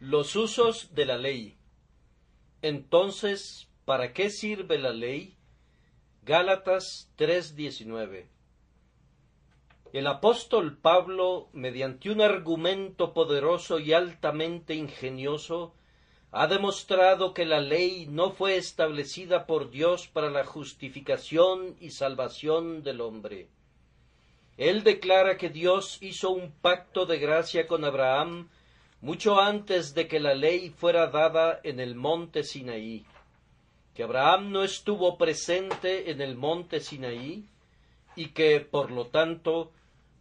Los usos de la ley. Entonces, ¿para qué sirve la ley? Gálatas 3:19. El apóstol Pablo, mediante un argumento poderoso y altamente ingenioso, ha demostrado que la ley no fue establecida por Dios para la justificación y salvación del hombre. Él declara que Dios hizo un pacto de gracia con Abraham mucho antes de que la ley fuera dada en el monte Sinaí, que Abraham no estuvo presente en el monte Sinaí y que, por lo tanto,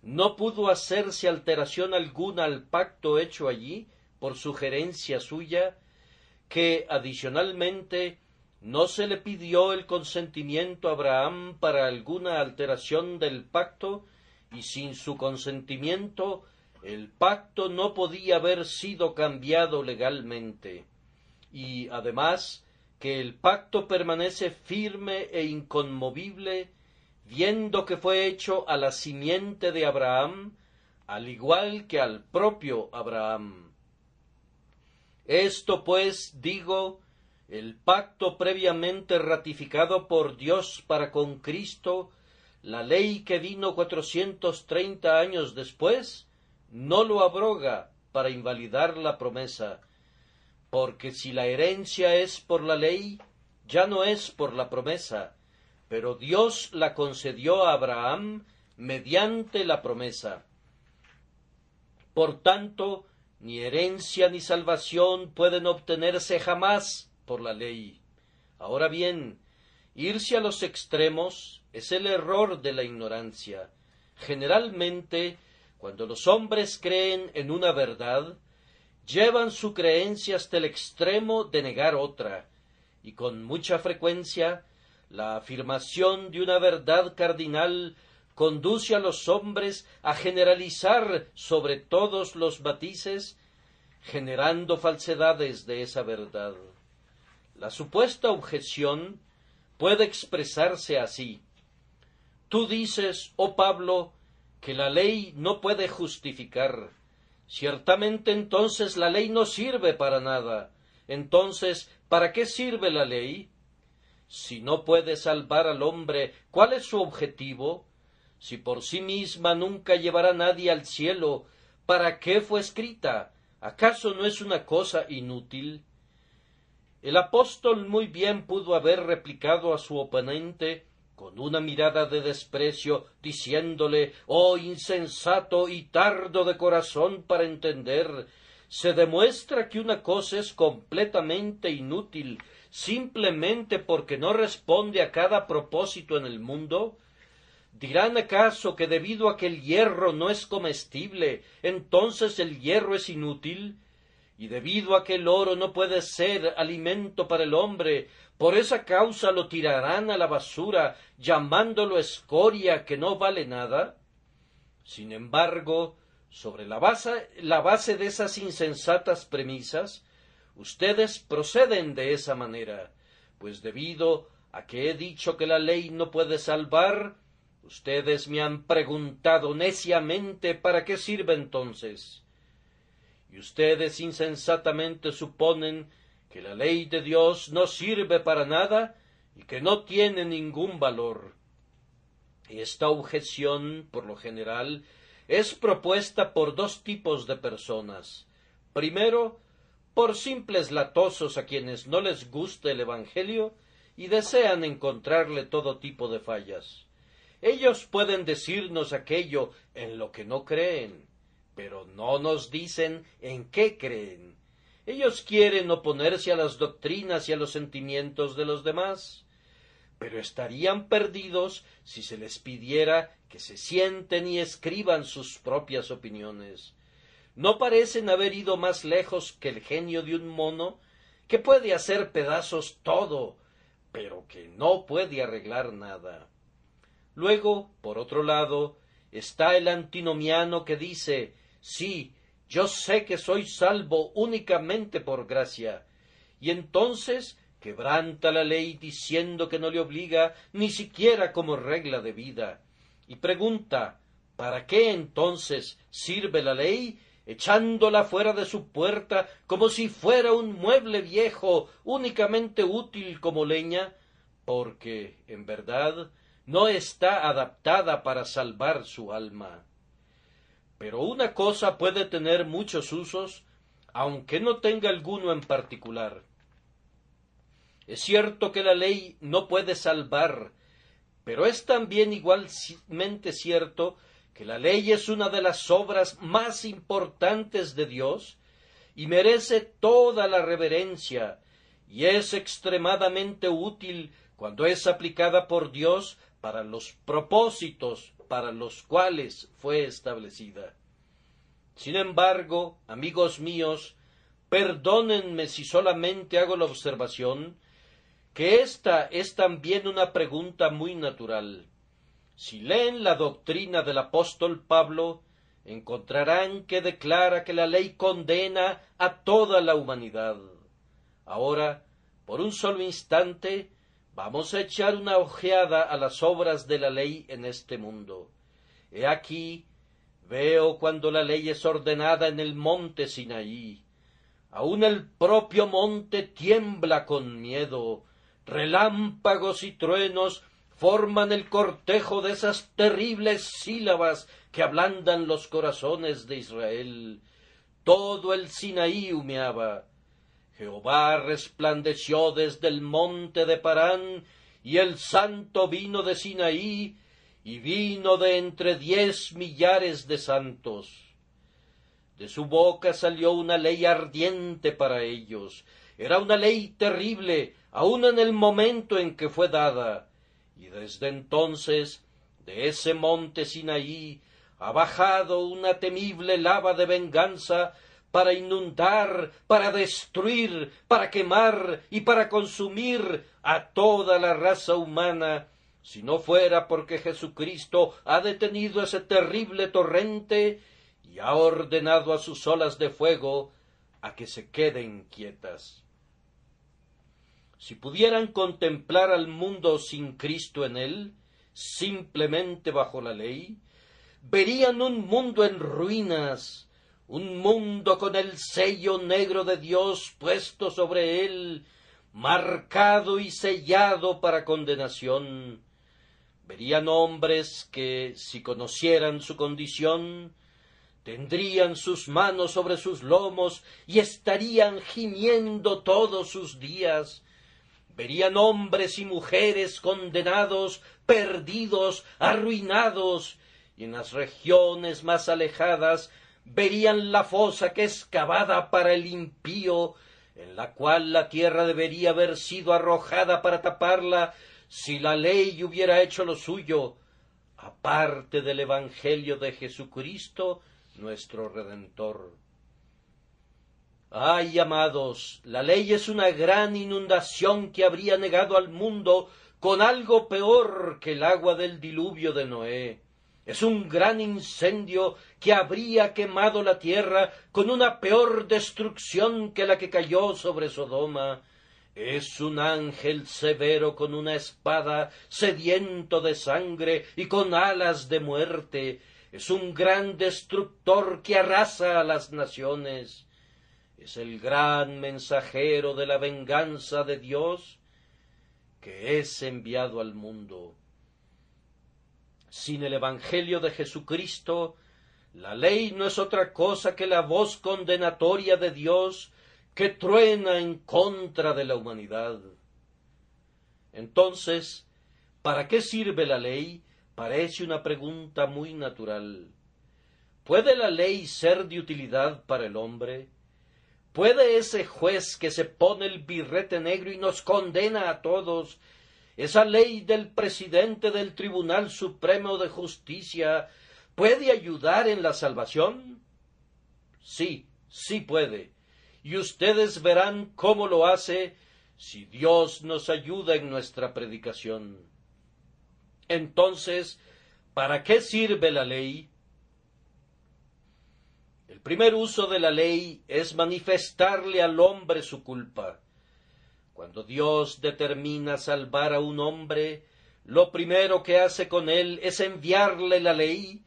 no pudo hacerse alteración alguna al pacto hecho allí por sugerencia suya, que adicionalmente no se le pidió el consentimiento a Abraham para alguna alteración del pacto y sin su consentimiento el pacto no podía haber sido cambiado legalmente, y además que el pacto permanece firme e inconmovible, viendo que fue hecho a la simiente de Abraham, al igual que al propio Abraham. Esto pues, digo, el pacto previamente ratificado por Dios para con Cristo, la ley que vino cuatrocientos treinta años después, no lo abroga para invalidar la promesa, porque si la herencia es por la ley, ya no es por la promesa, pero Dios la concedió a Abraham mediante la promesa. Por tanto, ni herencia ni salvación pueden obtenerse jamás por la ley. Ahora bien, irse a los extremos es el error de la ignorancia. Generalmente cuando los hombres creen en una verdad, llevan su creencia hasta el extremo de negar otra, y con mucha frecuencia la afirmación de una verdad cardinal conduce a los hombres a generalizar sobre todos los matices, generando falsedades de esa verdad. La supuesta objeción puede expresarse así. Tú dices, oh Pablo, que la ley no puede justificar. Ciertamente entonces la ley no sirve para nada. Entonces, ¿para qué sirve la ley? Si no puede salvar al hombre, ¿cuál es su objetivo? Si por sí misma nunca llevará nadie al cielo, ¿para qué fue escrita? ¿Acaso no es una cosa inútil? El apóstol muy bien pudo haber replicado a su oponente con una mirada de desprecio, diciéndole Oh insensato y tardo de corazón para entender, se demuestra que una cosa es completamente inútil simplemente porque no responde a cada propósito en el mundo? ¿Dirán acaso que debido a que el hierro no es comestible, entonces el hierro es inútil? Y debido a que el oro no puede ser alimento para el hombre, por esa causa lo tirarán a la basura, llamándolo escoria que no vale nada. Sin embargo, sobre la base, la base de esas insensatas premisas, ustedes proceden de esa manera, pues debido a que he dicho que la ley no puede salvar, ustedes me han preguntado neciamente para qué sirve entonces. Y ustedes insensatamente suponen que la ley de Dios no sirve para nada y que no tiene ningún valor. Esta objeción, por lo general, es propuesta por dos tipos de personas. Primero, por simples latosos a quienes no les gusta el Evangelio y desean encontrarle todo tipo de fallas. Ellos pueden decirnos aquello en lo que no creen, pero no nos dicen en qué creen. Ellos quieren oponerse a las doctrinas y a los sentimientos de los demás, pero estarían perdidos si se les pidiera que se sienten y escriban sus propias opiniones. No parecen haber ido más lejos que el genio de un mono que puede hacer pedazos todo, pero que no puede arreglar nada. Luego, por otro lado, está el antinomiano que dice sí, yo sé que soy salvo únicamente por gracia. Y entonces quebranta la ley diciendo que no le obliga ni siquiera como regla de vida. Y pregunta ¿Para qué entonces sirve la ley? echándola fuera de su puerta como si fuera un mueble viejo únicamente útil como leña, porque, en verdad, no está adaptada para salvar su alma. Pero una cosa puede tener muchos usos, aunque no tenga alguno en particular. Es cierto que la ley no puede salvar, pero es también igualmente cierto que la ley es una de las obras más importantes de Dios y merece toda la reverencia y es extremadamente útil cuando es aplicada por Dios para los propósitos para los cuales fue establecida. Sin embargo, amigos míos, perdónenme si solamente hago la observación que esta es también una pregunta muy natural. Si leen la doctrina del apóstol Pablo, encontrarán que declara que la ley condena a toda la humanidad. Ahora, por un solo instante, vamos a echar una ojeada a las obras de la ley en este mundo. He aquí, veo cuando la ley es ordenada en el monte Sinaí. Aun el propio monte tiembla con miedo, relámpagos y truenos forman el cortejo de esas terribles sílabas que ablandan los corazones de Israel. Todo el Sinaí humeaba. Jehová resplandeció desde el monte de Parán, y el santo vino de Sinaí, y vino de entre diez millares de santos. De su boca salió una ley ardiente para ellos. Era una ley terrible, aun en el momento en que fue dada y desde entonces de ese monte Sinaí ha bajado una temible lava de venganza para inundar, para destruir, para quemar y para consumir a toda la raza humana, si no fuera porque Jesucristo ha detenido ese terrible torrente y ha ordenado a sus olas de fuego a que se queden quietas. Si pudieran contemplar al mundo sin Cristo en él, simplemente bajo la ley, verían un mundo en ruinas, un mundo con el sello negro de Dios puesto sobre él, marcado y sellado para condenación. Verían hombres que, si conocieran su condición, tendrían sus manos sobre sus lomos y estarían gimiendo todos sus días, verían hombres y mujeres condenados, perdidos, arruinados, y en las regiones más alejadas verían la fosa que es cavada para el impío, en la cual la tierra debería haber sido arrojada para taparla si la ley hubiera hecho lo suyo, aparte del Evangelio de Jesucristo, nuestro Redentor. Ay, amados, la ley es una gran inundación que habría negado al mundo con algo peor que el agua del diluvio de Noé. Es un gran incendio que habría quemado la tierra con una peor destrucción que la que cayó sobre Sodoma. Es un ángel severo con una espada, sediento de sangre y con alas de muerte. Es un gran destructor que arrasa a las naciones es el gran mensajero de la venganza de Dios que es enviado al mundo. Sin el Evangelio de Jesucristo, la ley no es otra cosa que la voz condenatoria de Dios que truena en contra de la humanidad. Entonces, ¿para qué sirve la ley? Parece una pregunta muy natural. ¿Puede la ley ser de utilidad para el hombre? ¿Puede ese juez que se pone el birrete negro y nos condena a todos, esa ley del presidente del Tribunal Supremo de Justicia, puede ayudar en la salvación? Sí, sí puede. Y ustedes verán cómo lo hace si Dios nos ayuda en nuestra predicación. Entonces, ¿para qué sirve la ley? El primer uso de la ley es manifestarle al hombre su culpa. Cuando Dios determina salvar a un hombre, lo primero que hace con él es enviarle la ley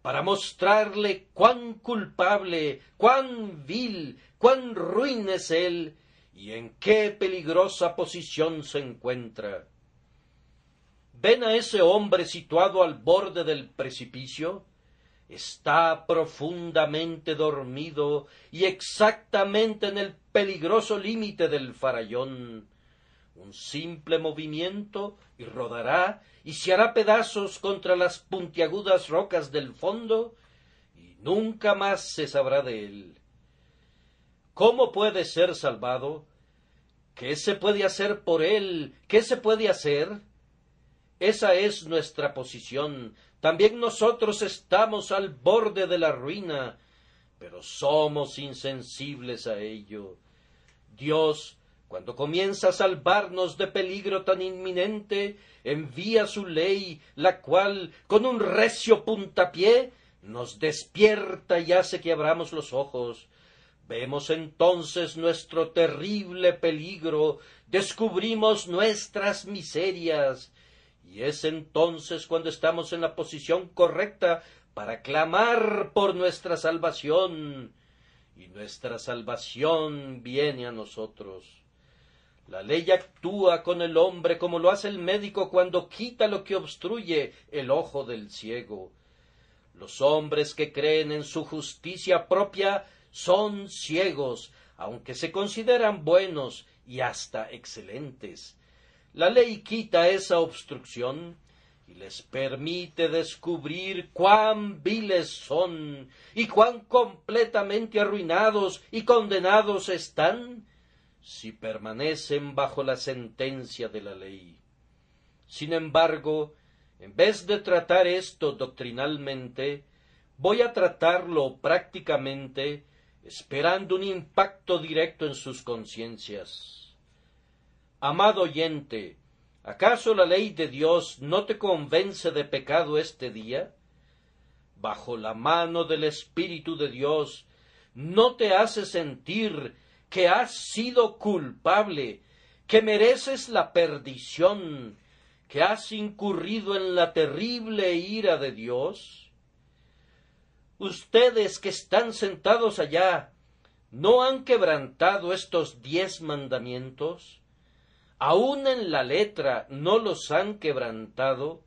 para mostrarle cuán culpable, cuán vil, cuán ruin es él y en qué peligrosa posición se encuentra. ¿Ven a ese hombre situado al borde del precipicio? Está profundamente dormido y exactamente en el peligroso límite del farallón. Un simple movimiento y rodará y se hará pedazos contra las puntiagudas rocas del fondo y nunca más se sabrá de él. ¿Cómo puede ser salvado? ¿Qué se puede hacer por él? ¿Qué se puede hacer? Esa es nuestra posición. También nosotros estamos al borde de la ruina, pero somos insensibles a ello. Dios, cuando comienza a salvarnos de peligro tan inminente, envía su ley, la cual, con un recio puntapié, nos despierta y hace que abramos los ojos. Vemos entonces nuestro terrible peligro, descubrimos nuestras miserias, y es entonces cuando estamos en la posición correcta para clamar por nuestra salvación, y nuestra salvación viene a nosotros. La ley actúa con el hombre como lo hace el médico cuando quita lo que obstruye el ojo del ciego. Los hombres que creen en su justicia propia son ciegos, aunque se consideran buenos y hasta excelentes. La ley quita esa obstrucción y les permite descubrir cuán viles son y cuán completamente arruinados y condenados están si permanecen bajo la sentencia de la ley. Sin embargo, en vez de tratar esto doctrinalmente, voy a tratarlo prácticamente, esperando un impacto directo en sus conciencias. Amado oyente, ¿acaso la ley de Dios no te convence de pecado este día? Bajo la mano del Espíritu de Dios, ¿no te hace sentir que has sido culpable, que mereces la perdición, que has incurrido en la terrible ira de Dios? Ustedes que están sentados allá, ¿no han quebrantado estos diez mandamientos? Aun en la letra no los han quebrantado,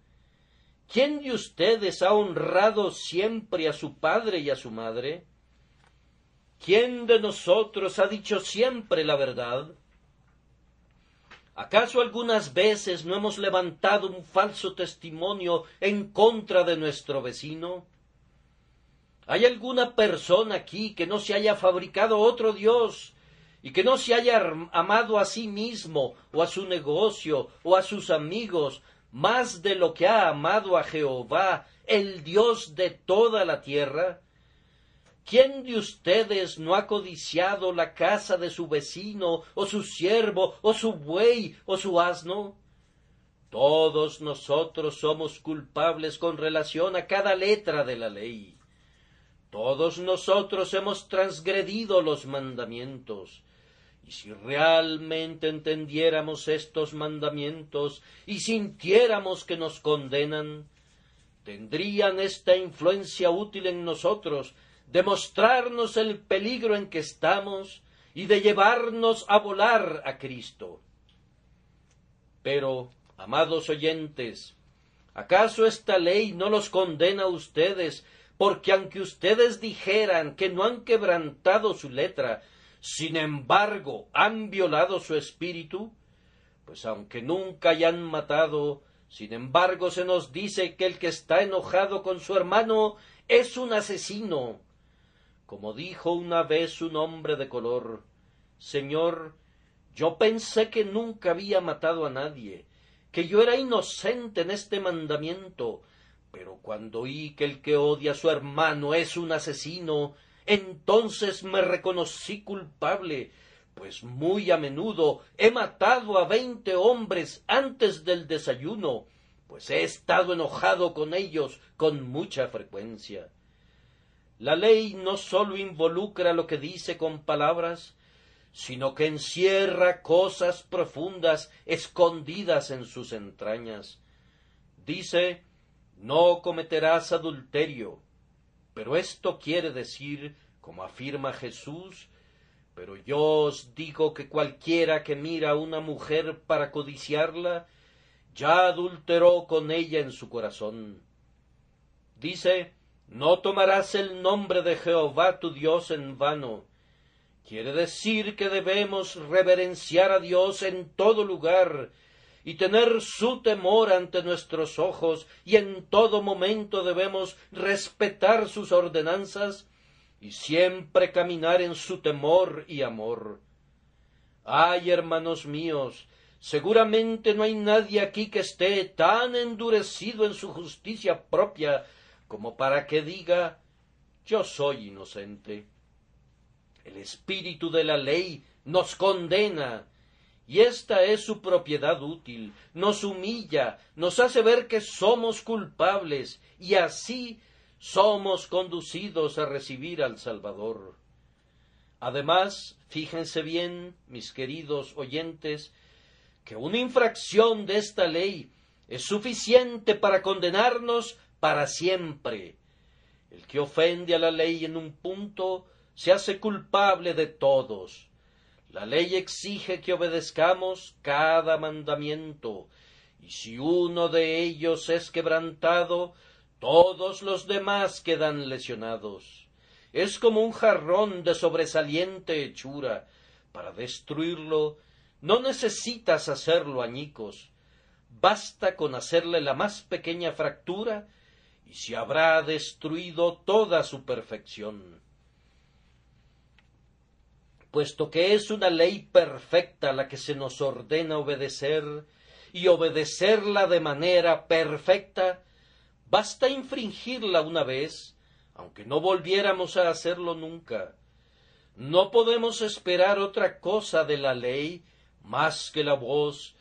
¿quién de ustedes ha honrado siempre a su padre y a su madre? ¿Quién de nosotros ha dicho siempre la verdad? ¿Acaso algunas veces no hemos levantado un falso testimonio en contra de nuestro vecino? ¿Hay alguna persona aquí que no se haya fabricado otro Dios y que no se haya amado a sí mismo o a su negocio o a sus amigos más de lo que ha amado a Jehová, el Dios de toda la tierra? ¿Quién de ustedes no ha codiciado la casa de su vecino, o su siervo, o su buey, o su asno? Todos nosotros somos culpables con relación a cada letra de la ley. Todos nosotros hemos transgredido los mandamientos. Y si realmente entendiéramos estos mandamientos y sintiéramos que nos condenan, tendrían esta influencia útil en nosotros de mostrarnos el peligro en que estamos y de llevarnos a volar a Cristo. Pero, amados oyentes, ¿acaso esta ley no los condena a ustedes porque aunque ustedes dijeran que no han quebrantado su letra, sin embargo han violado su espíritu, pues aunque nunca hayan matado, sin embargo se nos dice que el que está enojado con su hermano es un asesino. Como dijo una vez un hombre de color, Señor, yo pensé que nunca había matado a nadie, que yo era inocente en este mandamiento, pero cuando oí que el que odia a su hermano es un asesino, entonces me reconocí culpable, pues muy a menudo he matado a veinte hombres antes del desayuno, pues he estado enojado con ellos con mucha frecuencia. La ley no sólo involucra lo que dice con palabras, sino que encierra cosas profundas escondidas en sus entrañas. Dice no cometerás adulterio, Pero esto quiere decir, como afirma Jesús, pero yo os digo que cualquiera que mira a una mujer para codiciarla, ya adulteró con ella en su corazón. Dice, no tomarás el nombre de Jehová tu Dios en vano. Quiere decir que debemos reverenciar a Dios en todo lugar y tener su temor ante nuestros ojos y en todo momento debemos respetar sus ordenanzas y siempre caminar en su temor y amor. Ay, hermanos míos, seguramente no hay nadie aquí que esté tan endurecido en su justicia propia como para que diga yo soy inocente. El espíritu de la ley nos condena, y esta es su propiedad útil, nos humilla, nos hace ver que somos culpables, y así somos conducidos a recibir al Salvador. Además, fíjense bien, mis queridos oyentes, que una infracción de esta ley es suficiente para condenarnos para siempre. El que ofende a la ley en un punto se hace culpable de todos. La ley exige que obedezcamos cada mandamiento, y si uno de ellos es quebrantado, todos los demás quedan lesionados. Es como un jarrón de sobresaliente hechura. Para destruirlo no necesitas hacerlo añicos. Basta con hacerle la más pequeña fractura y se habrá destruido toda su perfección. Puesto que es una ley perfecta la que se nos ordena obedecer, y obedecerla de manera perfecta, Basta infringirla una vez, aunque no volviéramos a hacerlo nunca. No podemos esperar otra cosa de la ley más que la voz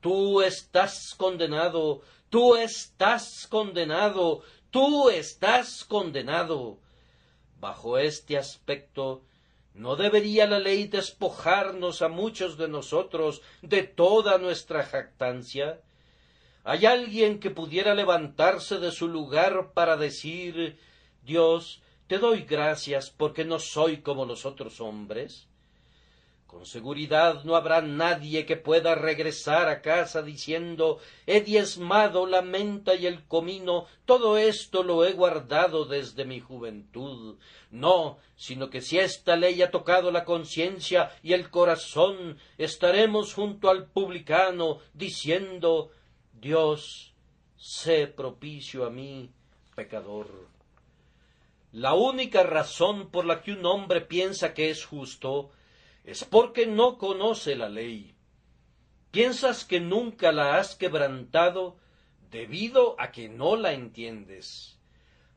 Tú estás condenado, tú estás condenado, tú estás condenado. Bajo este aspecto, ¿no debería la ley despojarnos a muchos de nosotros de toda nuestra jactancia? ¿Hay alguien que pudiera levantarse de su lugar para decir Dios, te doy gracias porque no soy como los otros hombres? Con seguridad no habrá nadie que pueda regresar a casa diciendo he diezmado la menta y el comino, todo esto lo he guardado desde mi juventud. No, sino que si esta ley ha tocado la conciencia y el corazón, estaremos junto al publicano diciendo Dios, sé propicio a mí, pecador. La única razón por la que un hombre piensa que es justo es porque no conoce la ley. Piensas que nunca la has quebrantado debido a que no la entiendes.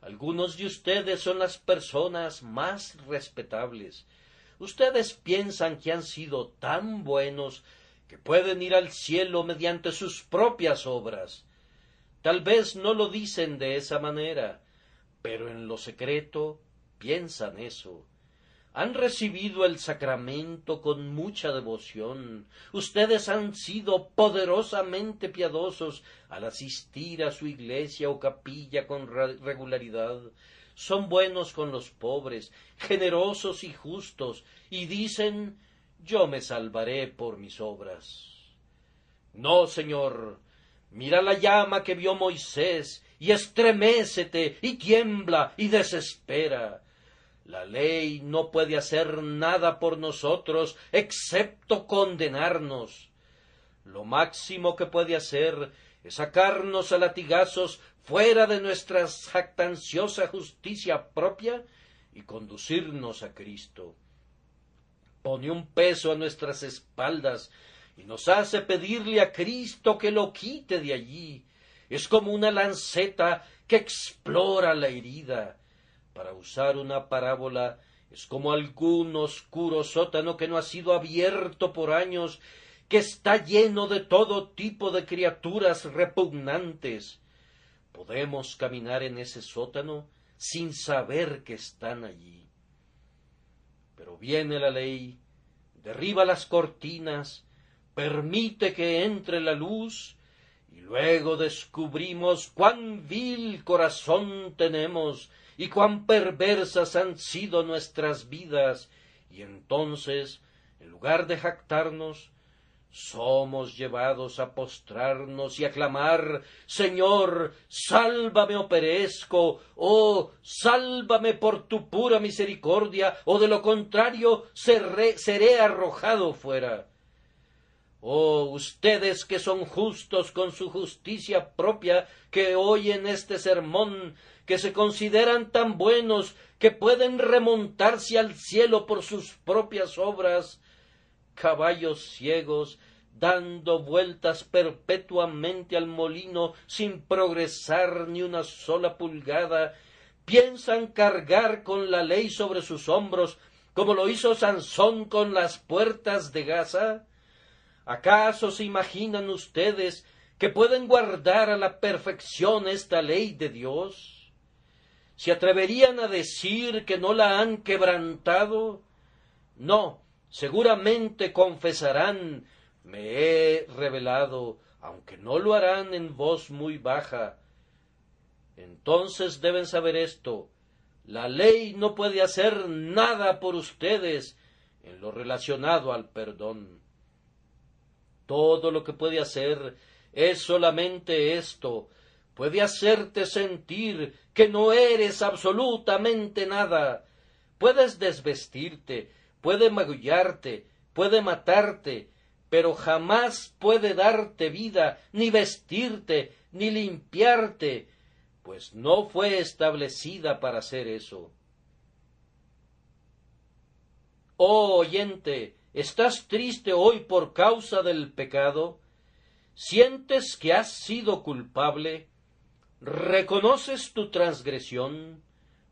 Algunos de ustedes son las personas más respetables. Ustedes piensan que han sido tan buenos que pueden ir al cielo mediante sus propias obras. Tal vez no lo dicen de esa manera, pero en lo secreto piensan eso. Han recibido el sacramento con mucha devoción. Ustedes han sido poderosamente piadosos al asistir a su iglesia o capilla con regularidad. Son buenos con los pobres, generosos y justos, y dicen yo me salvaré por mis obras. No, Señor, mira la llama que vio Moisés, y estremécete, y tiembla, y desespera. La ley no puede hacer nada por nosotros excepto condenarnos. Lo máximo que puede hacer es sacarnos a latigazos fuera de nuestra jactanciosa justicia propia y conducirnos a Cristo pone un peso a nuestras espaldas y nos hace pedirle a Cristo que lo quite de allí. Es como una lanceta que explora la herida. Para usar una parábola, es como algún oscuro sótano que no ha sido abierto por años, que está lleno de todo tipo de criaturas repugnantes. Podemos caminar en ese sótano sin saber que están allí. Pero viene la ley, derriba las cortinas, permite que entre la luz, y luego descubrimos cuán vil corazón tenemos y cuán perversas han sido nuestras vidas, y entonces, en lugar de jactarnos, somos llevados a postrarnos y a clamar Señor, sálvame o perezco, oh, sálvame por tu pura misericordia, o de lo contrario seré arrojado fuera. Oh, ustedes que son justos con su justicia propia, que oyen este sermón, que se consideran tan buenos que pueden remontarse al cielo por sus propias obras, caballos ciegos, dando vueltas perpetuamente al molino sin progresar ni una sola pulgada, piensan cargar con la ley sobre sus hombros, como lo hizo Sansón con las puertas de Gaza? ¿Acaso se imaginan ustedes que pueden guardar a la perfección esta ley de Dios? ¿Se atreverían a decir que no la han quebrantado? No, seguramente confesarán me he revelado, aunque no lo harán en voz muy baja. Entonces deben saber esto, la ley no puede hacer nada por ustedes en lo relacionado al perdón. Todo lo que puede hacer es solamente esto. Puede hacerte sentir que no eres absolutamente nada. Puedes desvestirte, puede magullarte, puede matarte, pero jamás puede darte vida, ni vestirte, ni limpiarte, pues no fue establecida para hacer eso. Oh oyente, ¿Estás triste hoy por causa del pecado? ¿Sientes que has sido culpable? ¿Reconoces tu transgresión?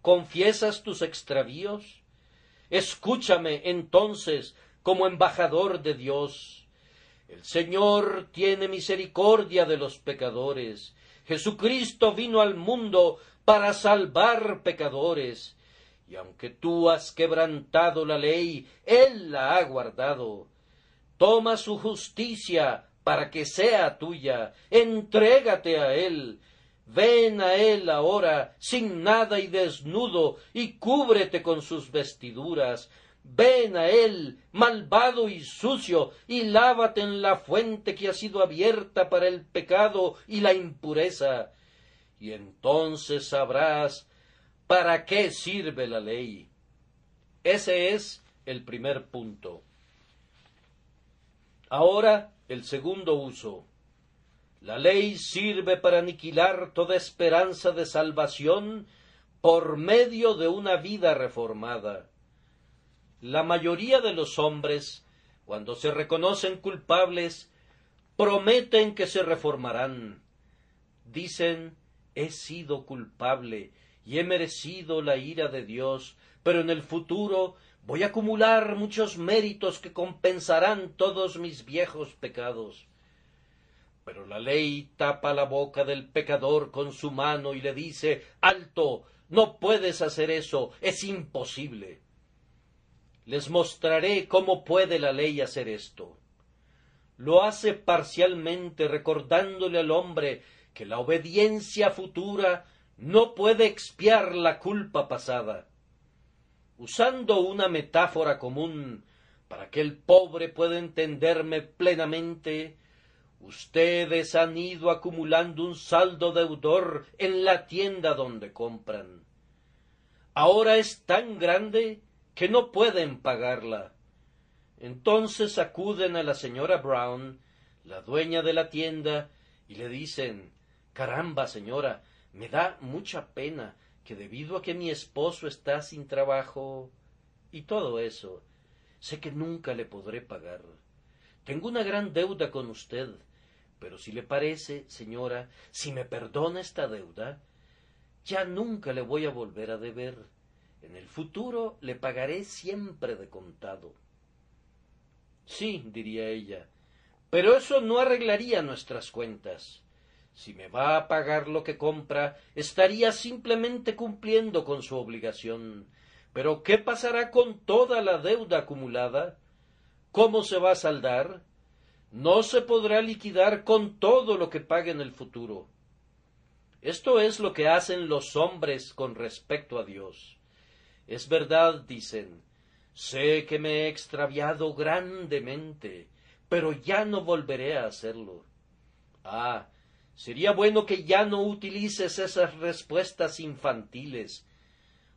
¿Confiesas tus extravíos? Escúchame entonces como embajador de Dios. El Señor tiene misericordia de los pecadores. Jesucristo vino al mundo para salvar pecadores y aunque tú has quebrantado la ley, Él la ha guardado. Toma su justicia para que sea tuya, entrégate a Él, ven a Él ahora sin nada y desnudo, y cúbrete con sus vestiduras, ven a Él, malvado y sucio, y lávate en la fuente que ha sido abierta para el pecado y la impureza, y entonces sabrás ¿Para qué sirve la ley? Ese es el primer punto. Ahora el segundo uso. La ley sirve para aniquilar toda esperanza de salvación por medio de una vida reformada. La mayoría de los hombres, cuando se reconocen culpables, prometen que se reformarán. Dicen, he sido culpable y he merecido la ira de Dios, pero en el futuro voy a acumular muchos méritos que compensarán todos mis viejos pecados. Pero la ley tapa la boca del pecador con su mano y le dice Alto, no puedes hacer eso, es imposible. Les mostraré cómo puede la ley hacer esto. Lo hace parcialmente recordándole al hombre que la obediencia futura no puede expiar la culpa pasada. Usando una metáfora común para que el pobre pueda entenderme plenamente, ustedes han ido acumulando un saldo deudor en la tienda donde compran. Ahora es tan grande que no pueden pagarla. Entonces acuden a la señora Brown, la dueña de la tienda, y le dicen Caramba, señora, me da mucha pena que debido a que mi esposo está sin trabajo y todo eso, sé que nunca le podré pagar. Tengo una gran deuda con usted, pero si le parece, señora, si me perdona esta deuda, ya nunca le voy a volver a deber. En el futuro le pagaré siempre de contado. Sí, diría ella, pero eso no arreglaría nuestras cuentas. Si me va a pagar lo que compra, estaría simplemente cumpliendo con su obligación. Pero ¿qué pasará con toda la deuda acumulada? ¿Cómo se va a saldar? No se podrá liquidar con todo lo que pague en el futuro. Esto es lo que hacen los hombres con respecto a Dios. Es verdad, dicen, sé que me he extraviado grandemente, pero ya no volveré a hacerlo. Ah, sería bueno que ya no utilices esas respuestas infantiles.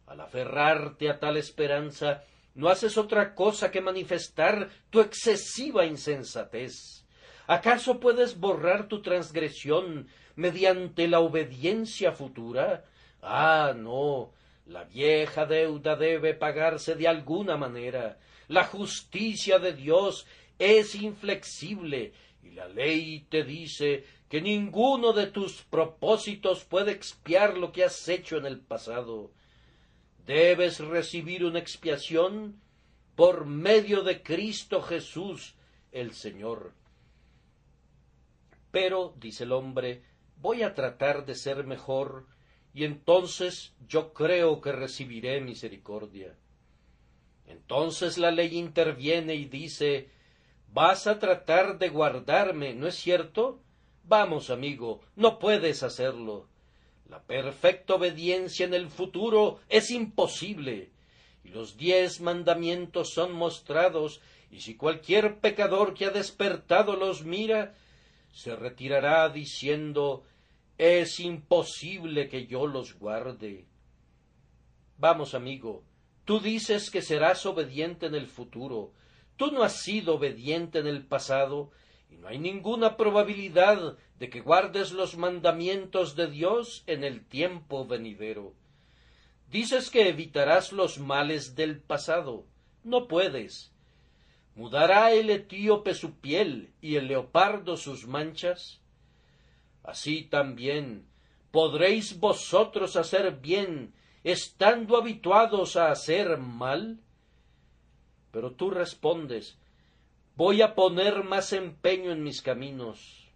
Al aferrarte a tal esperanza, no haces otra cosa que manifestar tu excesiva insensatez. ¿Acaso puedes borrar tu transgresión mediante la obediencia futura? Ah, no. La vieja deuda debe pagarse de alguna manera. La justicia de Dios es inflexible y la ley te dice que ninguno de tus propósitos puede expiar lo que has hecho en el pasado. Debes recibir una expiación por medio de Cristo Jesús el Señor. Pero, dice el hombre, voy a tratar de ser mejor, y entonces yo creo que recibiré misericordia. Entonces la ley interviene y dice Vas a tratar de guardarme, ¿no es cierto? Vamos, amigo, no puedes hacerlo. La perfecta obediencia en el futuro es imposible. Y los diez mandamientos son mostrados, y si cualquier pecador que ha despertado los mira, se retirará diciendo es imposible que yo los guarde. Vamos, amigo, tú dices que serás obediente en el futuro. Tú no has sido obediente en el pasado, y no hay ninguna probabilidad de que guardes los mandamientos de Dios en el tiempo venidero. Dices que evitarás los males del pasado. No puedes. ¿Mudará el etíope su piel y el leopardo sus manchas? Así también podréis vosotros hacer bien, estando habituados a hacer mal. Pero tú respondes, voy a poner más empeño en mis caminos.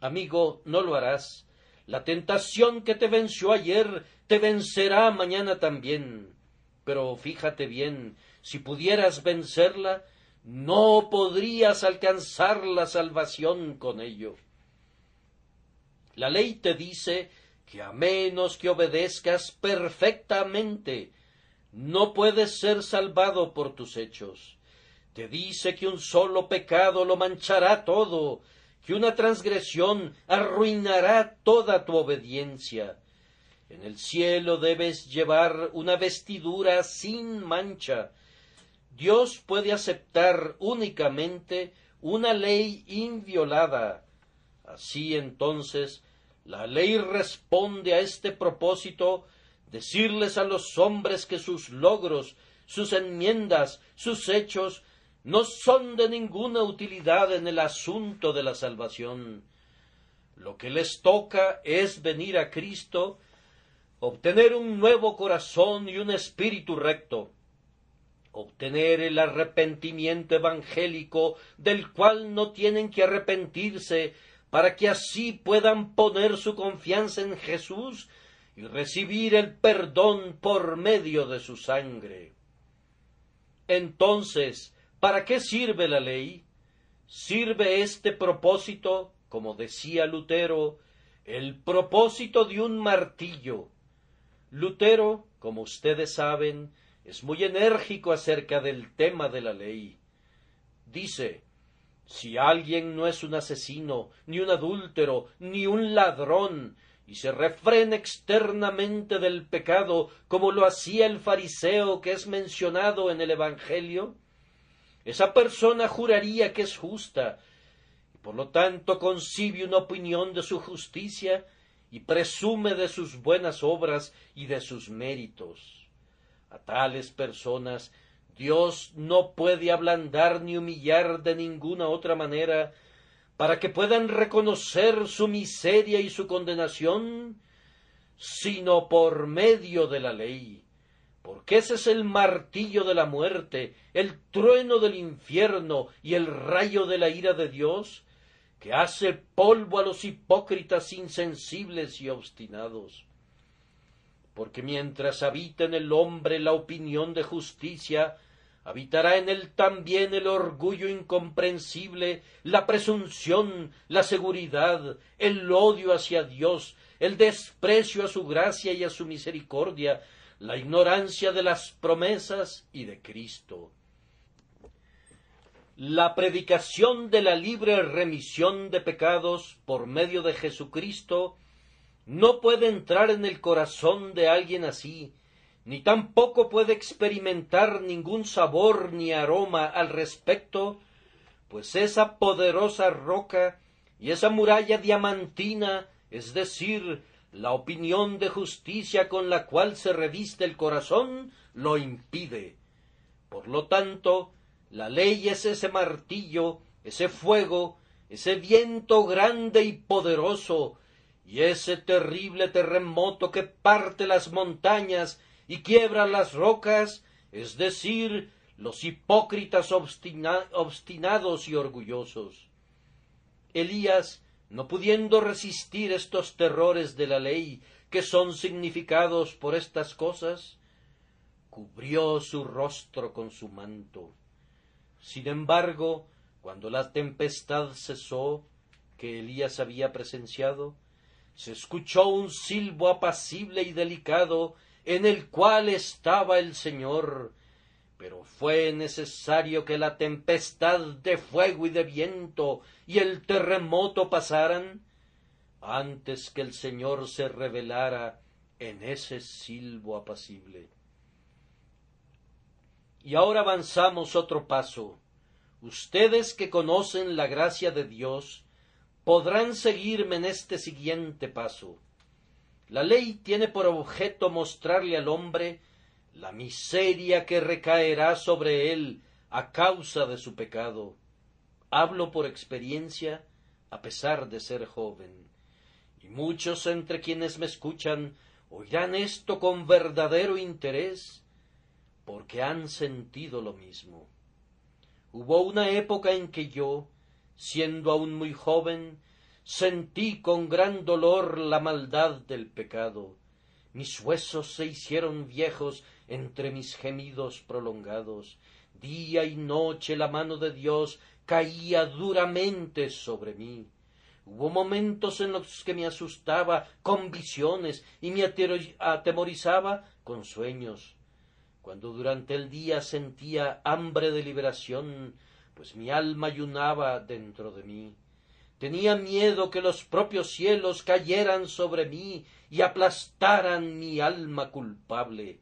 Amigo, no lo harás. La tentación que te venció ayer te vencerá mañana también. Pero fíjate bien, si pudieras vencerla, no podrías alcanzar la salvación con ello. La ley te dice que a menos que obedezcas perfectamente, no puedes ser salvado por tus hechos. Te dice que un solo pecado lo manchará todo, que una transgresión arruinará toda tu obediencia. En el cielo debes llevar una vestidura sin mancha, Dios puede aceptar únicamente una ley inviolada. Así entonces, la ley responde a este propósito decirles a los hombres que sus logros, sus enmiendas, sus hechos no son de ninguna utilidad en el asunto de la salvación. Lo que les toca es venir a Cristo, obtener un nuevo corazón y un espíritu recto, obtener el arrepentimiento evangélico del cual no tienen que arrepentirse para que así puedan poner su confianza en Jesús y recibir el perdón por medio de su sangre. Entonces, ¿para qué sirve la ley? Sirve este propósito, como decía Lutero, el propósito de un martillo. Lutero, como ustedes saben, es muy enérgico acerca del tema de la ley. Dice, si alguien no es un asesino, ni un adúltero, ni un ladrón, y se refrena externamente del pecado como lo hacía el fariseo que es mencionado en el Evangelio, esa persona juraría que es justa, y por lo tanto concibe una opinión de su justicia y presume de sus buenas obras y de sus méritos. A tales personas Dios no puede ablandar ni humillar de ninguna otra manera para que puedan reconocer su miseria y su condenación, sino por medio de la ley, porque ese es el martillo de la muerte, el trueno del infierno y el rayo de la ira de Dios, que hace polvo a los hipócritas insensibles y obstinados. Porque mientras habita en el hombre la opinión de justicia, habitará en él también el orgullo incomprensible, la presunción, la seguridad, el odio hacia Dios, el desprecio a su gracia y a su misericordia, la ignorancia de las promesas y de Cristo. La predicación de la libre remisión de pecados por medio de Jesucristo no puede entrar en el corazón de alguien así, ni tampoco puede experimentar ningún sabor ni aroma al respecto, pues esa poderosa roca y esa muralla diamantina, es decir, la opinión de justicia con la cual se reviste el corazón, lo impide. Por lo tanto, la ley es ese martillo, ese fuego, ese viento grande y poderoso, y ese terrible terremoto que parte las montañas y quiebra las rocas, es decir, los hipócritas obstinados y orgullosos. Elías, no pudiendo resistir estos terrores de la ley que son significados por estas cosas, cubrió su rostro con su manto. Sin embargo, cuando la tempestad cesó, que Elías había presenciado, se escuchó un silbo apacible y delicado en el cual estaba el Señor, pero fue necesario que la tempestad de fuego y de viento y el terremoto pasaran antes que el Señor se revelara en ese silbo apacible. Y ahora avanzamos otro paso. Ustedes que conocen la gracia de Dios podrán seguirme en este siguiente paso. La ley tiene por objeto mostrarle al hombre la miseria que recaerá sobre él a causa de su pecado. Hablo por experiencia, a pesar de ser joven. Y muchos entre quienes me escuchan oirán esto con verdadero interés, porque han sentido lo mismo. Hubo una época en que yo, siendo aún muy joven, sentí con gran dolor la maldad del pecado. Mis huesos se hicieron viejos entre mis gemidos prolongados. Día y noche la mano de Dios caía duramente sobre mí. Hubo momentos en los que me asustaba con visiones y me atemorizaba con sueños. Cuando durante el día sentía hambre de liberación, pues mi alma ayunaba dentro de mí. Tenía miedo que los propios cielos cayeran sobre mí y aplastaran mi alma culpable.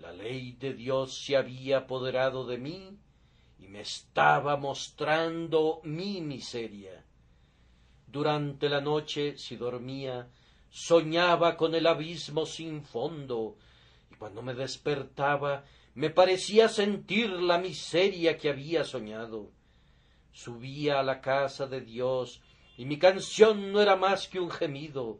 La ley de Dios se había apoderado de mí y me estaba mostrando mi miseria. Durante la noche, si dormía, soñaba con el abismo sin fondo, y cuando me despertaba me parecía sentir la miseria que había soñado. Subía a la casa de Dios, y mi canción no era más que un gemido.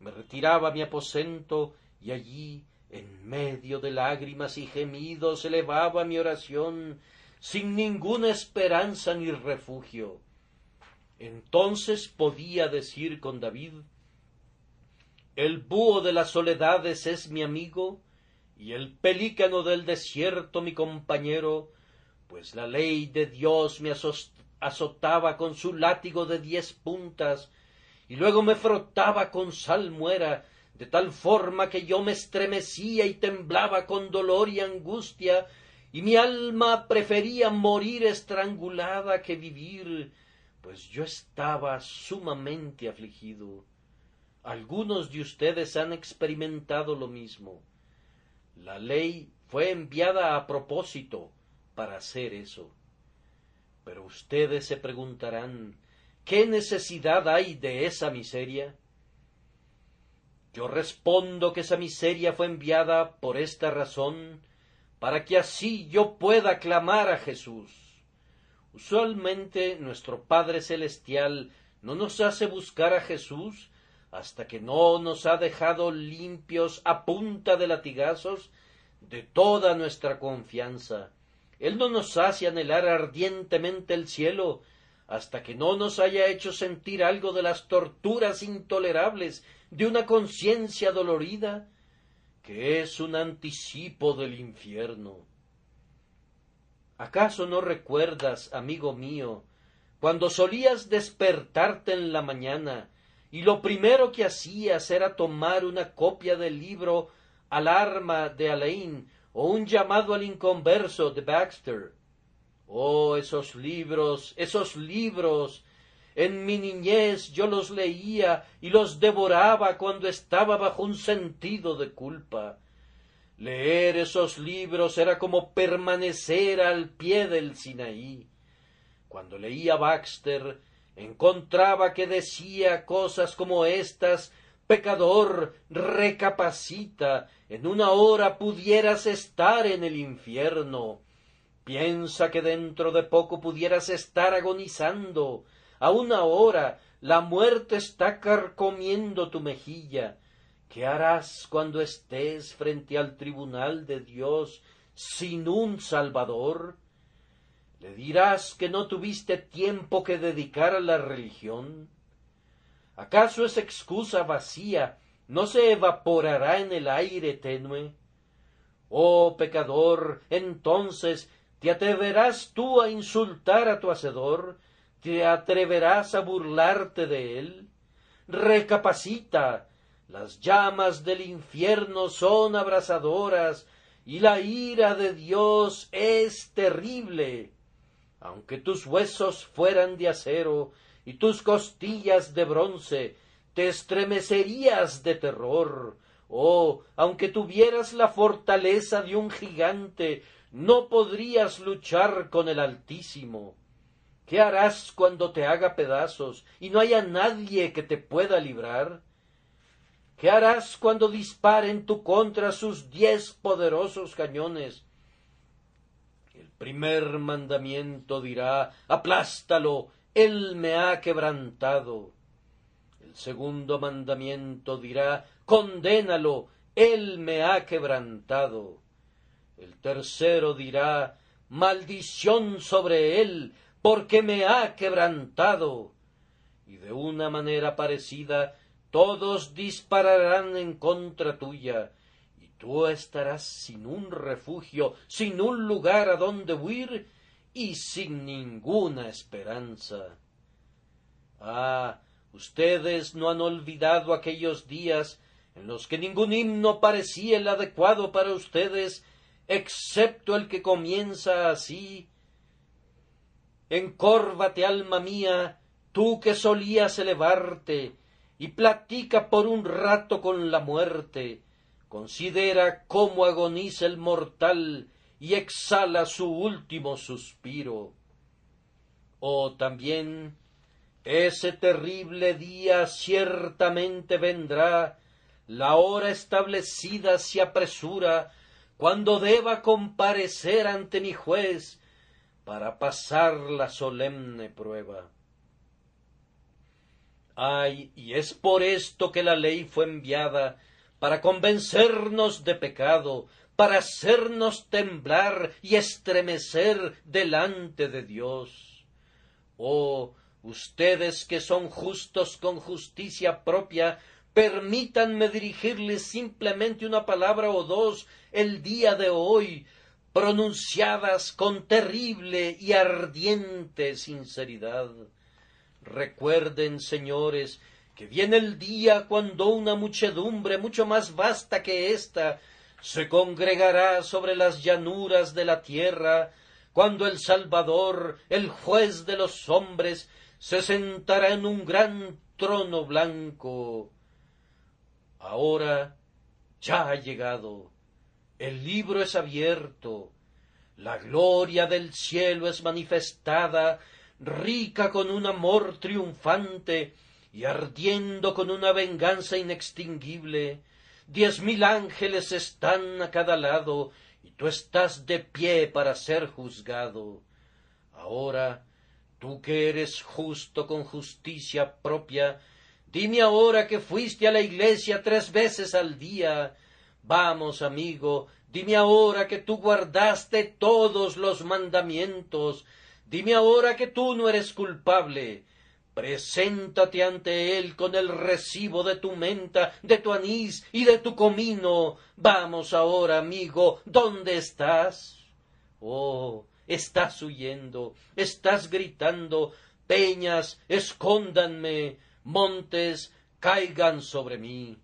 Me retiraba a mi aposento, y allí en medio de lágrimas y gemidos elevaba mi oración sin ninguna esperanza ni refugio. Entonces podía decir con David El búho de las soledades es mi amigo y el pelícano del desierto mi compañero, pues la ley de Dios me azotaba con su látigo de diez puntas y luego me frotaba con salmuera de tal forma que yo me estremecía y temblaba con dolor y angustia, y mi alma prefería morir estrangulada que vivir, pues yo estaba sumamente afligido. Algunos de ustedes han experimentado lo mismo. La ley fue enviada a propósito para hacer eso. Pero ustedes se preguntarán, ¿qué necesidad hay de esa miseria? Yo respondo que esa miseria fue enviada por esta razón, para que así yo pueda clamar a Jesús. Usualmente nuestro Padre Celestial no nos hace buscar a Jesús hasta que no nos ha dejado limpios a punta de latigazos de toda nuestra confianza. Él no nos hace anhelar ardientemente el cielo hasta que no nos haya hecho sentir algo de las torturas intolerables de una conciencia dolorida que es un anticipo del infierno. ¿Acaso no recuerdas, amigo mío, cuando solías despertarte en la mañana y lo primero que hacías era tomar una copia del libro Alarma de Alain o un llamado al inconverso de Baxter. Oh, esos libros, esos libros. En mi niñez yo los leía y los devoraba cuando estaba bajo un sentido de culpa. Leer esos libros era como permanecer al pie del Sinaí. Cuando leía Baxter, encontraba que decía cosas como estas Pecador, recapacita, en una hora pudieras estar en el infierno. Piensa que dentro de poco pudieras estar agonizando. A una hora la muerte está carcomiendo tu mejilla. ¿Qué harás cuando estés frente al tribunal de Dios sin un Salvador? ¿Le dirás que no tuviste tiempo que dedicar a la religión? ¿Acaso esa excusa vacía no se evaporará en el aire tenue? Oh pecador, entonces te atreverás tú a insultar a tu hacedor, te atreverás a burlarte de él. Recapacita, las llamas del infierno son abrasadoras y la ira de Dios es terrible. Aunque tus huesos fueran de acero y tus costillas de bronce, te estremecerías de terror. Oh, aunque tuvieras la fortaleza de un gigante, no podrías luchar con el Altísimo. ¿Qué harás cuando te haga pedazos y no haya nadie que te pueda librar? ¿Qué harás cuando disparen tu contra sus diez poderosos cañones? El primer mandamiento dirá aplástalo, él me ha quebrantado. El segundo mandamiento dirá condénalo, él me ha quebrantado. El tercero dirá maldición sobre él, porque me ha quebrantado. Y de una manera parecida todos dispararán en contra tuya, y tú estarás sin un refugio, sin un lugar a donde huir, y sin ninguna esperanza. Ah, ustedes no han olvidado aquellos días en los que ningún himno parecía el adecuado para ustedes, excepto el que comienza así. Encórvate, alma mía, tú que solías elevarte, y platica por un rato con la muerte, considera cómo agoniza el mortal y exhala su último suspiro. Oh también ese terrible día ciertamente vendrá, la hora establecida se apresura, cuando deba comparecer ante mi juez para pasar la solemne prueba. Ay, y es por esto que la ley fue enviada, para convencernos de pecado, para hacernos temblar y estremecer delante de Dios. Oh, ustedes que son justos con justicia propia, permítanme dirigirles simplemente una palabra o dos el día de hoy, pronunciadas con terrible y ardiente sinceridad. Recuerden, señores, que viene el día cuando una muchedumbre mucho más vasta que ésta se congregará sobre las llanuras de la tierra, cuando el Salvador, el juez de los hombres, se sentará en un gran trono blanco. Ahora ya ha llegado, el libro es abierto, la gloria del cielo es manifestada rica con un amor triunfante y ardiendo con una venganza inextinguible. Diez mil ángeles están a cada lado y tú estás de pie para ser juzgado. Ahora, tú que eres justo con justicia propia, dime ahora que fuiste a la iglesia tres veces al día. Vamos, amigo, dime ahora que tú guardaste todos los mandamientos, Dime ahora que tú no eres culpable. Preséntate ante él con el recibo de tu menta, de tu anís y de tu comino. Vamos ahora, amigo, ¿dónde estás? Oh, estás huyendo, estás gritando, peñas, escóndanme, montes, caigan sobre mí.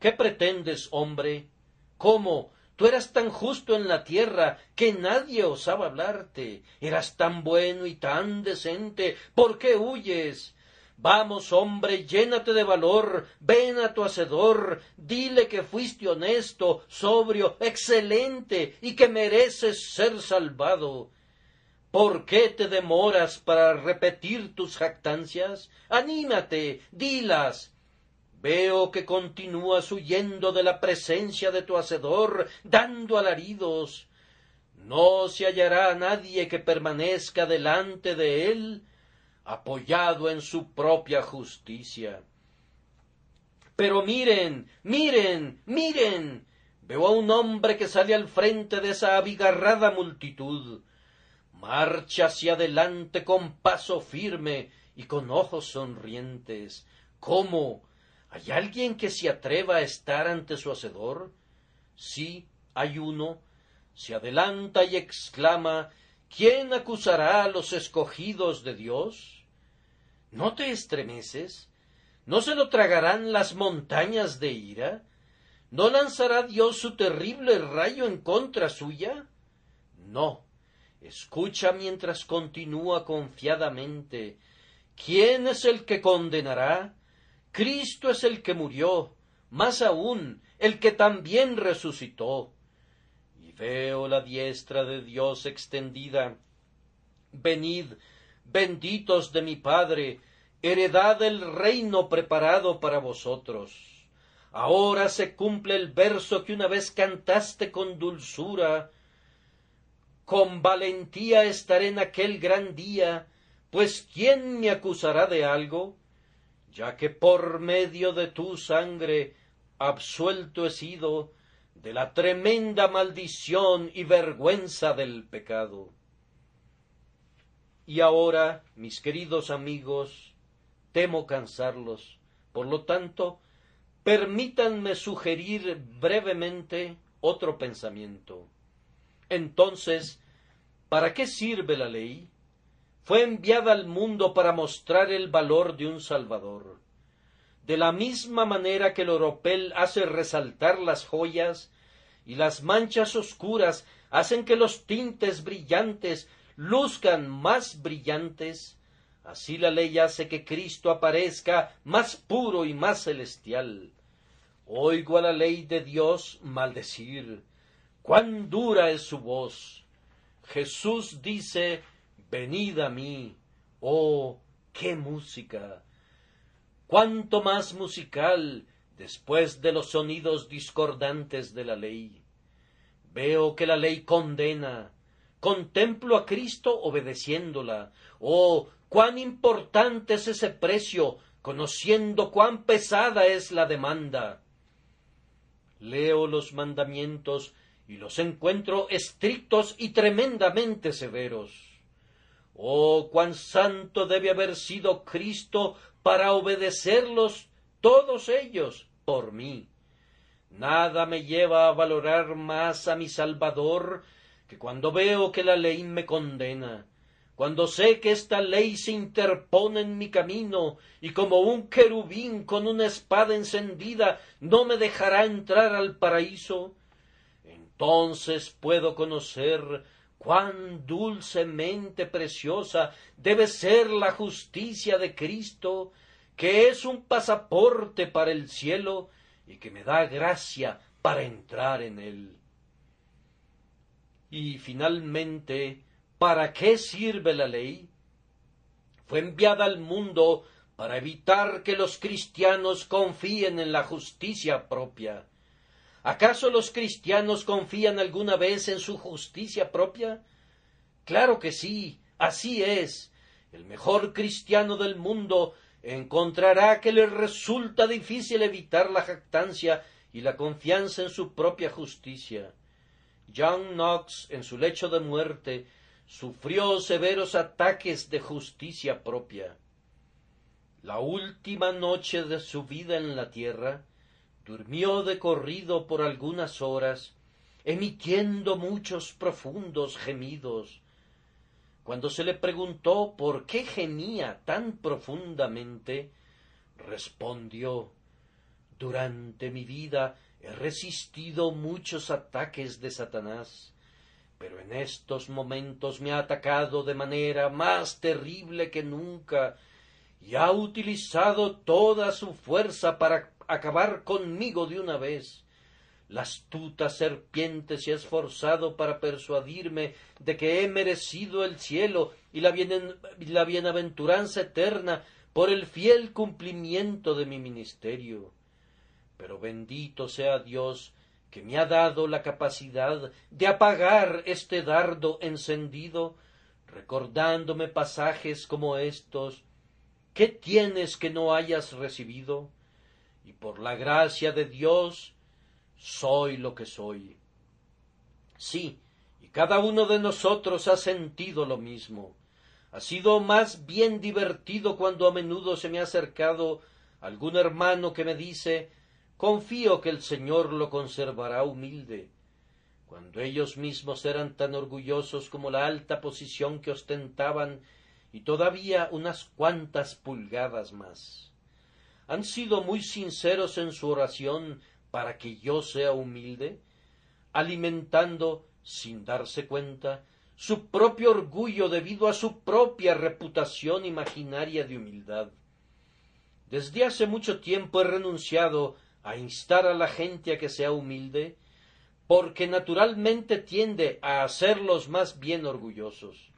¿Qué pretendes, hombre? ¿Cómo? Tú eras tan justo en la tierra que nadie osaba hablarte. Eras tan bueno y tan decente. ¿Por qué huyes? Vamos, hombre, llénate de valor, ven a tu hacedor, dile que fuiste honesto, sobrio, excelente y que mereces ser salvado. ¿Por qué te demoras para repetir tus jactancias? Anímate, dilas. Veo que continúas huyendo de la presencia de tu hacedor, dando alaridos. No se hallará nadie que permanezca delante de él, apoyado en su propia justicia. Pero miren, miren, miren. Veo a un hombre que sale al frente de esa abigarrada multitud. Marcha hacia adelante con paso firme y con ojos sonrientes. ¿Cómo? ¿Hay alguien que se atreva a estar ante su hacedor? Sí, hay uno. Se adelanta y exclama ¿Quién acusará a los escogidos de Dios? ¿No te estremeces? ¿No se lo tragarán las montañas de ira? ¿No lanzará Dios su terrible rayo en contra suya? No. Escucha mientras continúa confiadamente. ¿Quién es el que condenará? Cristo es el que murió, más aún, el que también resucitó. Y veo la diestra de Dios extendida. Venid, benditos de mi Padre, heredad del reino preparado para vosotros. Ahora se cumple el verso que una vez cantaste con dulzura. Con valentía estaré en aquel gran día, pues ¿quién me acusará de algo? Ya que por medio de tu sangre absuelto he sido de la tremenda maldición y vergüenza del pecado. Y ahora, mis queridos amigos, temo cansarlos, por lo tanto, permítanme sugerir brevemente otro pensamiento. Entonces, ¿para qué sirve la ley? Fue enviada al mundo para mostrar el valor de un Salvador. De la misma manera que el oropel hace resaltar las joyas y las manchas oscuras hacen que los tintes brillantes luzcan más brillantes, así la ley hace que Cristo aparezca más puro y más celestial. Oigo a la ley de Dios maldecir. Cuán dura es su voz. Jesús dice Venid a mí. Oh, qué música. Cuánto más musical después de los sonidos discordantes de la ley. Veo que la ley condena. Contemplo a Cristo obedeciéndola. Oh, cuán importante es ese precio, conociendo cuán pesada es la demanda. Leo los mandamientos y los encuentro estrictos y tremendamente severos Oh, cuán santo debe haber sido Cristo para obedecerlos todos ellos por mí. Nada me lleva a valorar más a mi Salvador que cuando veo que la ley me condena, cuando sé que esta ley se interpone en mi camino y como un querubín con una espada encendida no me dejará entrar al paraíso, entonces puedo conocer cuán dulcemente preciosa debe ser la justicia de Cristo, que es un pasaporte para el cielo y que me da gracia para entrar en él. Y finalmente, ¿para qué sirve la ley? Fue enviada al mundo para evitar que los cristianos confíen en la justicia propia. ¿Acaso los cristianos confían alguna vez en su justicia propia? Claro que sí, así es. El mejor cristiano del mundo encontrará que le resulta difícil evitar la jactancia y la confianza en su propia justicia. John Knox, en su lecho de muerte, sufrió severos ataques de justicia propia. La última noche de su vida en la tierra, durmió de corrido por algunas horas, emitiendo muchos profundos gemidos. Cuando se le preguntó por qué gemía tan profundamente, Respondió Durante mi vida he resistido muchos ataques de Satanás, pero en estos momentos me ha atacado de manera más terrible que nunca y ha utilizado toda su fuerza para acabar conmigo de una vez. La astuta serpiente se ha esforzado para persuadirme de que he merecido el cielo y la, la bienaventuranza eterna por el fiel cumplimiento de mi ministerio. Pero bendito sea Dios que me ha dado la capacidad de apagar este dardo encendido, recordándome pasajes como estos ¿Qué tienes que no hayas recibido? Y por la gracia de Dios soy lo que soy. Sí, y cada uno de nosotros ha sentido lo mismo. Ha sido más bien divertido cuando a menudo se me ha acercado algún hermano que me dice confío que el Señor lo conservará humilde, cuando ellos mismos eran tan orgullosos como la alta posición que ostentaban y todavía unas cuantas pulgadas más. Han sido muy sinceros en su oración para que yo sea humilde, alimentando, sin darse cuenta, su propio orgullo debido a su propia reputación imaginaria de humildad. Desde hace mucho tiempo he renunciado a instar a la gente a que sea humilde, porque naturalmente tiende a hacerlos más bien orgullosos.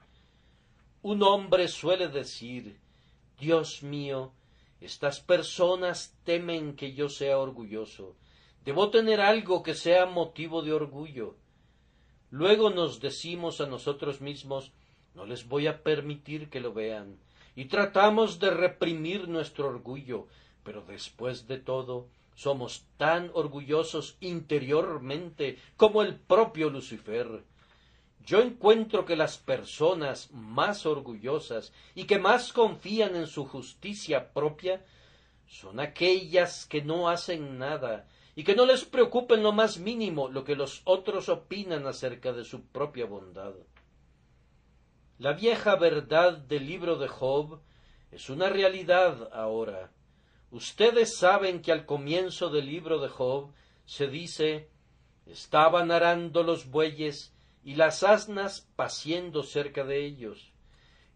Un hombre suele decir Dios mío, estas personas temen que yo sea orgulloso. Debo tener algo que sea motivo de orgullo. Luego nos decimos a nosotros mismos no les voy a permitir que lo vean, y tratamos de reprimir nuestro orgullo, pero después de todo somos tan orgullosos interiormente como el propio Lucifer. Yo encuentro que las personas más orgullosas y que más confían en su justicia propia son aquellas que no hacen nada y que no les preocupa en lo más mínimo lo que los otros opinan acerca de su propia bondad. La vieja verdad del libro de Job es una realidad ahora, Ustedes saben que al comienzo del libro de Job se dice estaban arando los bueyes y las asnas paciendo cerca de ellos.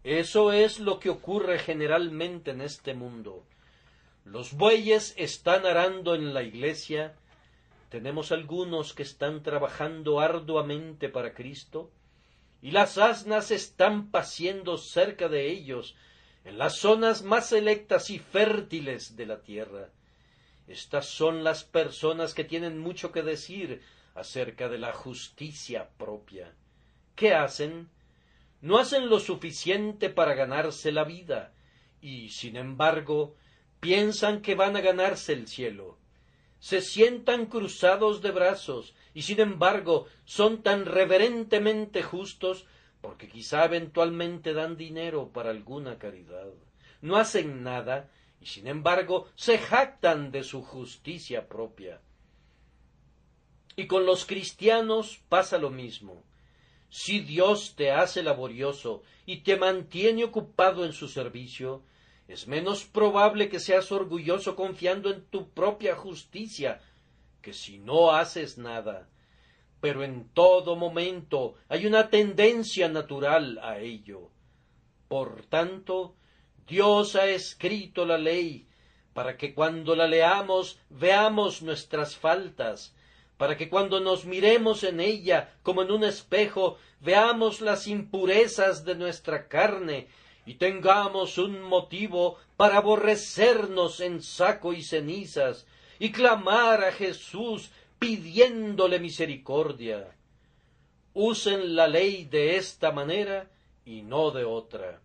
Eso es lo que ocurre generalmente en este mundo. Los bueyes están arando en la iglesia, tenemos algunos que están trabajando arduamente para Cristo, y las asnas están paciendo cerca de ellos, en las zonas más selectas y fértiles de la tierra. Estas son las personas que tienen mucho que decir acerca de la justicia propia. ¿Qué hacen? No hacen lo suficiente para ganarse la vida, y, sin embargo, piensan que van a ganarse el cielo. Se sientan cruzados de brazos, y sin embargo son tan reverentemente justos porque quizá eventualmente dan dinero para alguna caridad. No hacen nada y sin embargo se jactan de su justicia propia. Y con los cristianos pasa lo mismo. Si Dios te hace laborioso y te mantiene ocupado en su servicio, es menos probable que seas orgulloso confiando en tu propia justicia que si no haces nada pero en todo momento hay una tendencia natural a ello. Por tanto, Dios ha escrito la ley para que cuando la leamos veamos nuestras faltas, para que cuando nos miremos en ella como en un espejo veamos las impurezas de nuestra carne y tengamos un motivo para aborrecernos en saco y cenizas y clamar a Jesús pidiéndole misericordia. Usen la ley de esta manera y no de otra.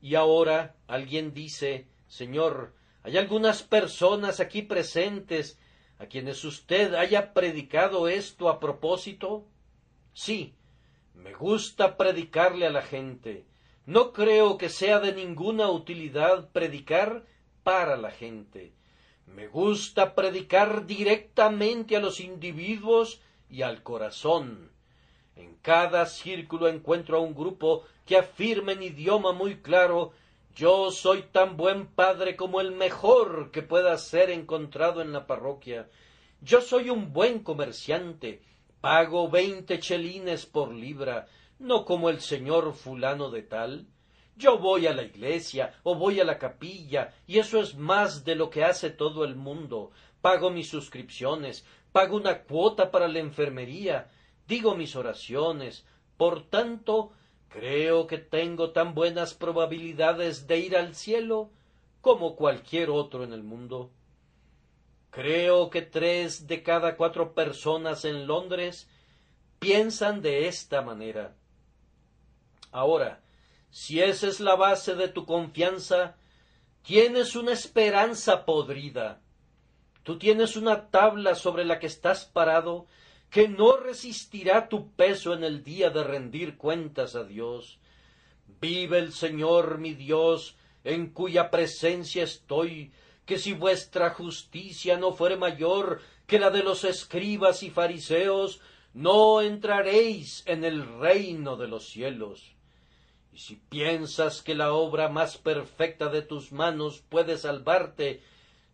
Y ahora alguien dice, Señor, hay algunas personas aquí presentes a quienes usted haya predicado esto a propósito. Sí, me gusta predicarle a la gente. No creo que sea de ninguna utilidad predicar para la gente. Me gusta predicar directamente a los individuos y al corazón. En cada círculo encuentro a un grupo que afirma en idioma muy claro Yo soy tan buen padre como el mejor que pueda ser encontrado en la parroquia. Yo soy un buen comerciante. Pago veinte chelines por libra, no como el señor fulano de tal. Yo voy a la iglesia o voy a la capilla, y eso es más de lo que hace todo el mundo. Pago mis suscripciones, pago una cuota para la enfermería, digo mis oraciones. Por tanto, Creo que tengo tan buenas probabilidades de ir al cielo como cualquier otro en el mundo. Creo que tres de cada cuatro personas en Londres piensan de esta manera. Ahora, si esa es la base de tu confianza, tienes una esperanza podrida. Tú tienes una tabla sobre la que estás parado que no resistirá tu peso en el día de rendir cuentas a Dios. Vive el Señor mi Dios, en cuya presencia estoy, que si vuestra justicia no fuere mayor que la de los escribas y fariseos, no entraréis en el reino de los cielos. Y si piensas que la obra más perfecta de tus manos puede salvarte,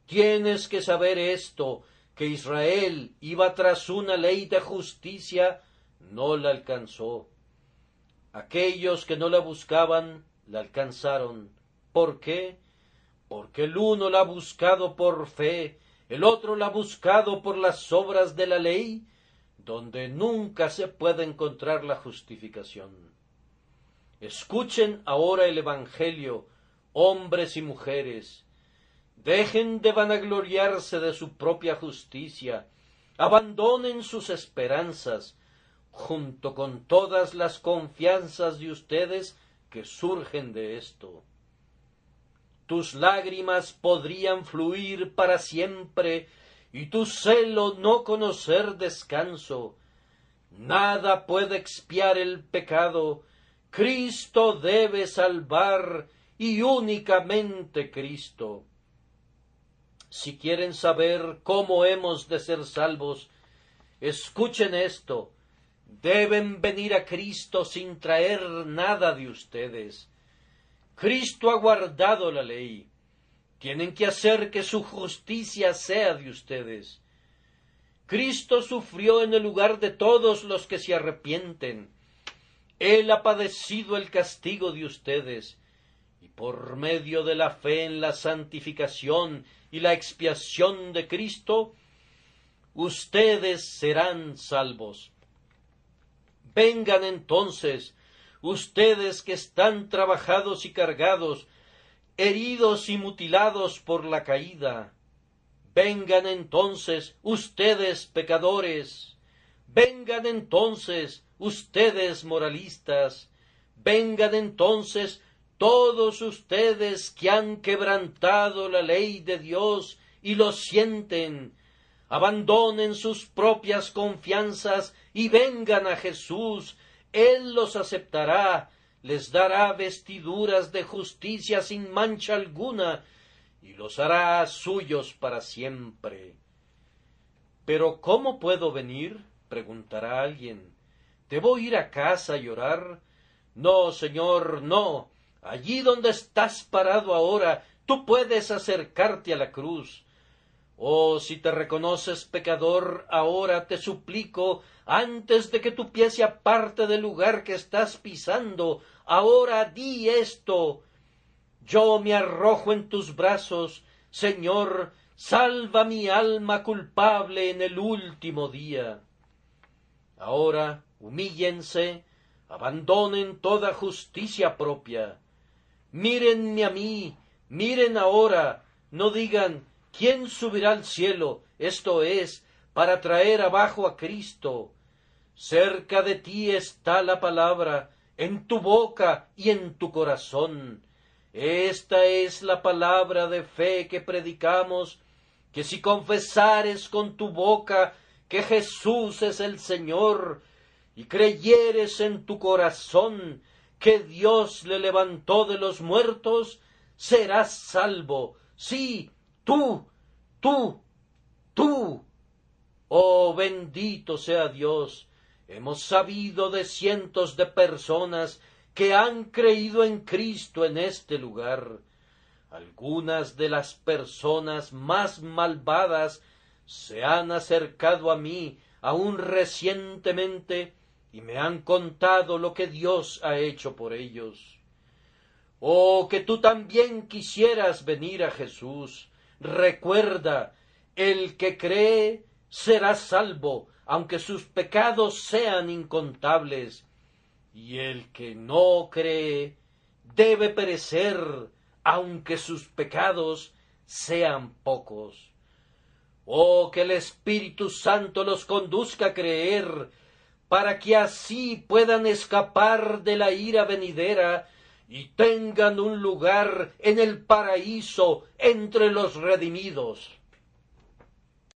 tienes que saber esto, que Israel iba tras una ley de justicia, no la alcanzó. Aquellos que no la buscaban, la alcanzaron. ¿Por qué? Porque el uno la ha buscado por fe, el otro la ha buscado por las obras de la ley, donde nunca se puede encontrar la justificación. Escuchen ahora el Evangelio, hombres y mujeres, Dejen de vanagloriarse de su propia justicia, abandonen sus esperanzas, junto con todas las confianzas de ustedes que surgen de esto. Tus lágrimas podrían fluir para siempre y tu celo no conocer descanso. Nada puede expiar el pecado. Cristo debe salvar y únicamente Cristo. Si quieren saber cómo hemos de ser salvos, escuchen esto. Deben venir a Cristo sin traer nada de ustedes. Cristo ha guardado la ley. Tienen que hacer que su justicia sea de ustedes. Cristo sufrió en el lugar de todos los que se arrepienten. Él ha padecido el castigo de ustedes, y por medio de la fe en la santificación y la expiación de Cristo, ustedes serán salvos. Vengan entonces, ustedes que están trabajados y cargados, heridos y mutilados por la caída. Vengan entonces, ustedes pecadores. Vengan entonces, ustedes moralistas. Vengan entonces, todos ustedes que han quebrantado la ley de Dios y lo sienten, abandonen sus propias confianzas y vengan a Jesús, Él los aceptará, les dará vestiduras de justicia sin mancha alguna, y los hará suyos para siempre. Pero ¿cómo puedo venir? preguntará alguien. ¿Debo ir a casa a llorar? No, señor, no Allí donde estás parado ahora, tú puedes acercarte a la cruz. Oh, si te reconoces pecador, ahora te suplico, antes de que tu pie se aparte del lugar que estás pisando, ahora di esto. Yo me arrojo en tus brazos, Señor, salva mi alma culpable en el último día. Ahora humíllense, abandonen toda justicia propia, Mírenme a mí, miren ahora, no digan ¿quién subirá al cielo? Esto es, para traer abajo a Cristo. Cerca de ti está la palabra, en tu boca y en tu corazón. Esta es la palabra de fe que predicamos, que si confesares con tu boca que Jesús es el Señor, y creyeres en tu corazón que Dios le levantó de los muertos, serás salvo. Sí, tú, tú, tú. Oh, bendito sea Dios. Hemos sabido de cientos de personas que han creído en Cristo en este lugar. Algunas de las personas más malvadas se han acercado a mí aún recientemente y me han contado lo que Dios ha hecho por ellos. Oh, que tú también quisieras venir a Jesús. Recuerda, el que cree será salvo, aunque sus pecados sean incontables, y el que no cree debe perecer, aunque sus pecados sean pocos. Oh, que el Espíritu Santo los conduzca a creer, para que así puedan escapar de la ira venidera y tengan un lugar en el paraíso entre los redimidos.